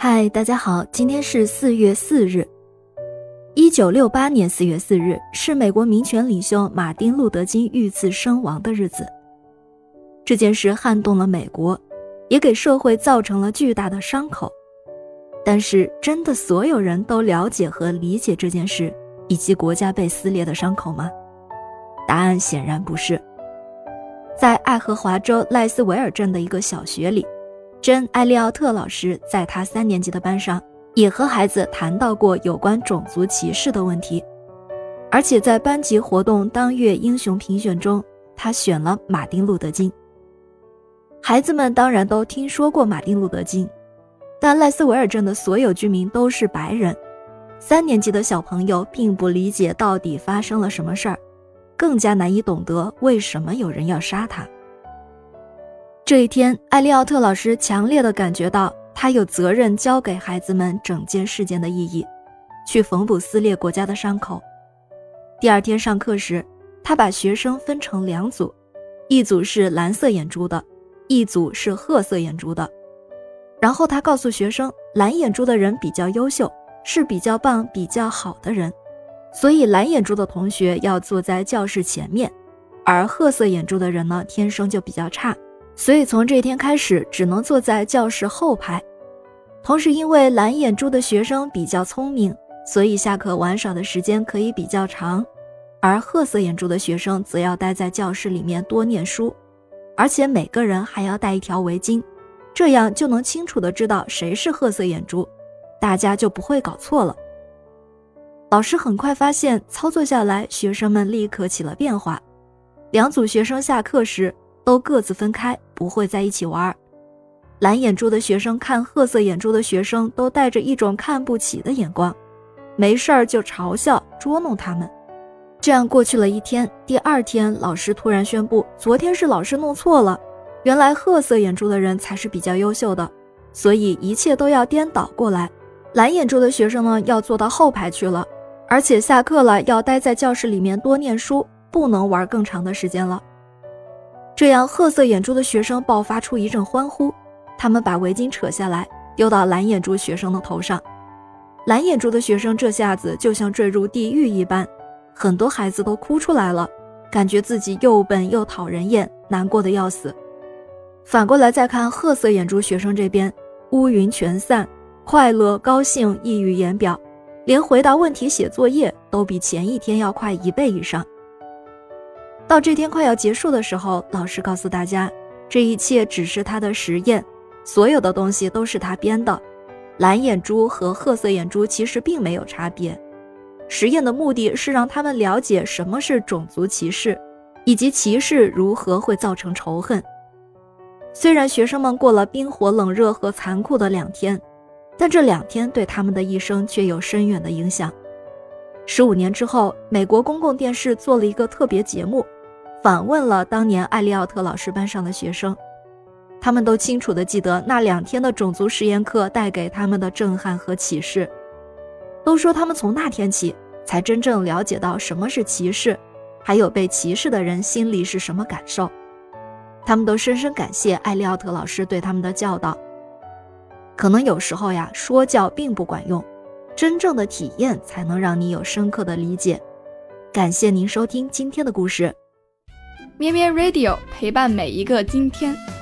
嗨，大家好，今天是四月四日。一九六八年四月四日是美国民权领袖马丁·路德·金遇刺身亡的日子。这件事撼动了美国，也给社会造成了巨大的伤口。但是，真的所有人都了解和理解这件事以及国家被撕裂的伤口吗？答案显然不是。在爱荷华州赖斯维尔镇的一个小学里。珍·艾利奥特老师在他三年级的班上也和孩子谈到过有关种族歧视的问题，而且在班级活动当月英雄评选中，他选了马丁·路德·金。孩子们当然都听说过马丁·路德·金，但赖斯维尔镇的所有居民都是白人，三年级的小朋友并不理解到底发生了什么事儿，更加难以懂得为什么有人要杀他。这一天，艾利奥特老师强烈的感觉到，他有责任教给孩子们整件事件的意义，去缝补撕裂国家的伤口。第二天上课时，他把学生分成两组，一组是蓝色眼珠的，一组是褐色眼珠的。然后他告诉学生，蓝眼珠的人比较优秀，是比较棒、比较好的人，所以蓝眼珠的同学要坐在教室前面，而褐色眼珠的人呢，天生就比较差。所以从这天开始，只能坐在教室后排。同时，因为蓝眼珠的学生比较聪明，所以下课玩耍的时间可以比较长；而褐色眼珠的学生则要待在教室里面多念书，而且每个人还要戴一条围巾，这样就能清楚的知道谁是褐色眼珠，大家就不会搞错了。老师很快发现，操作下来，学生们立刻起了变化。两组学生下课时。都各自分开，不会在一起玩。蓝眼珠的学生看褐色眼珠的学生，都带着一种看不起的眼光，没事儿就嘲笑捉弄他们。这样过去了一天，第二天，老师突然宣布，昨天是老师弄错了，原来褐色眼珠的人才是比较优秀的，所以一切都要颠倒过来。蓝眼珠的学生呢，要坐到后排去了，而且下课了要待在教室里面多念书，不能玩更长的时间了。这样，褐色眼珠的学生爆发出一阵欢呼，他们把围巾扯下来丢到蓝眼珠学生的头上。蓝眼珠的学生这下子就像坠入地狱一般，很多孩子都哭出来了，感觉自己又笨又讨人厌，难过的要死。反过来再看褐色眼珠学生这边，乌云全散，快乐、高兴溢于言表，连回答问题、写作业都比前一天要快一倍以上。到这天快要结束的时候，老师告诉大家，这一切只是他的实验，所有的东西都是他编的。蓝眼珠和褐色眼珠其实并没有差别。实验的目的是让他们了解什么是种族歧视，以及歧视如何会造成仇恨。虽然学生们过了冰火冷热和残酷的两天，但这两天对他们的一生却有深远的影响。十五年之后，美国公共电视做了一个特别节目。访问了当年艾利奥特老师班上的学生，他们都清楚地记得那两天的种族实验课带给他们的震撼和启示，都说他们从那天起才真正了解到什么是歧视，还有被歧视的人心里是什么感受。他们都深深感谢艾利奥特老师对他们的教导。可能有时候呀，说教并不管用，真正的体验才能让你有深刻的理解。感谢您收听今天的故事。咩咩 Radio 陪伴每一个今天。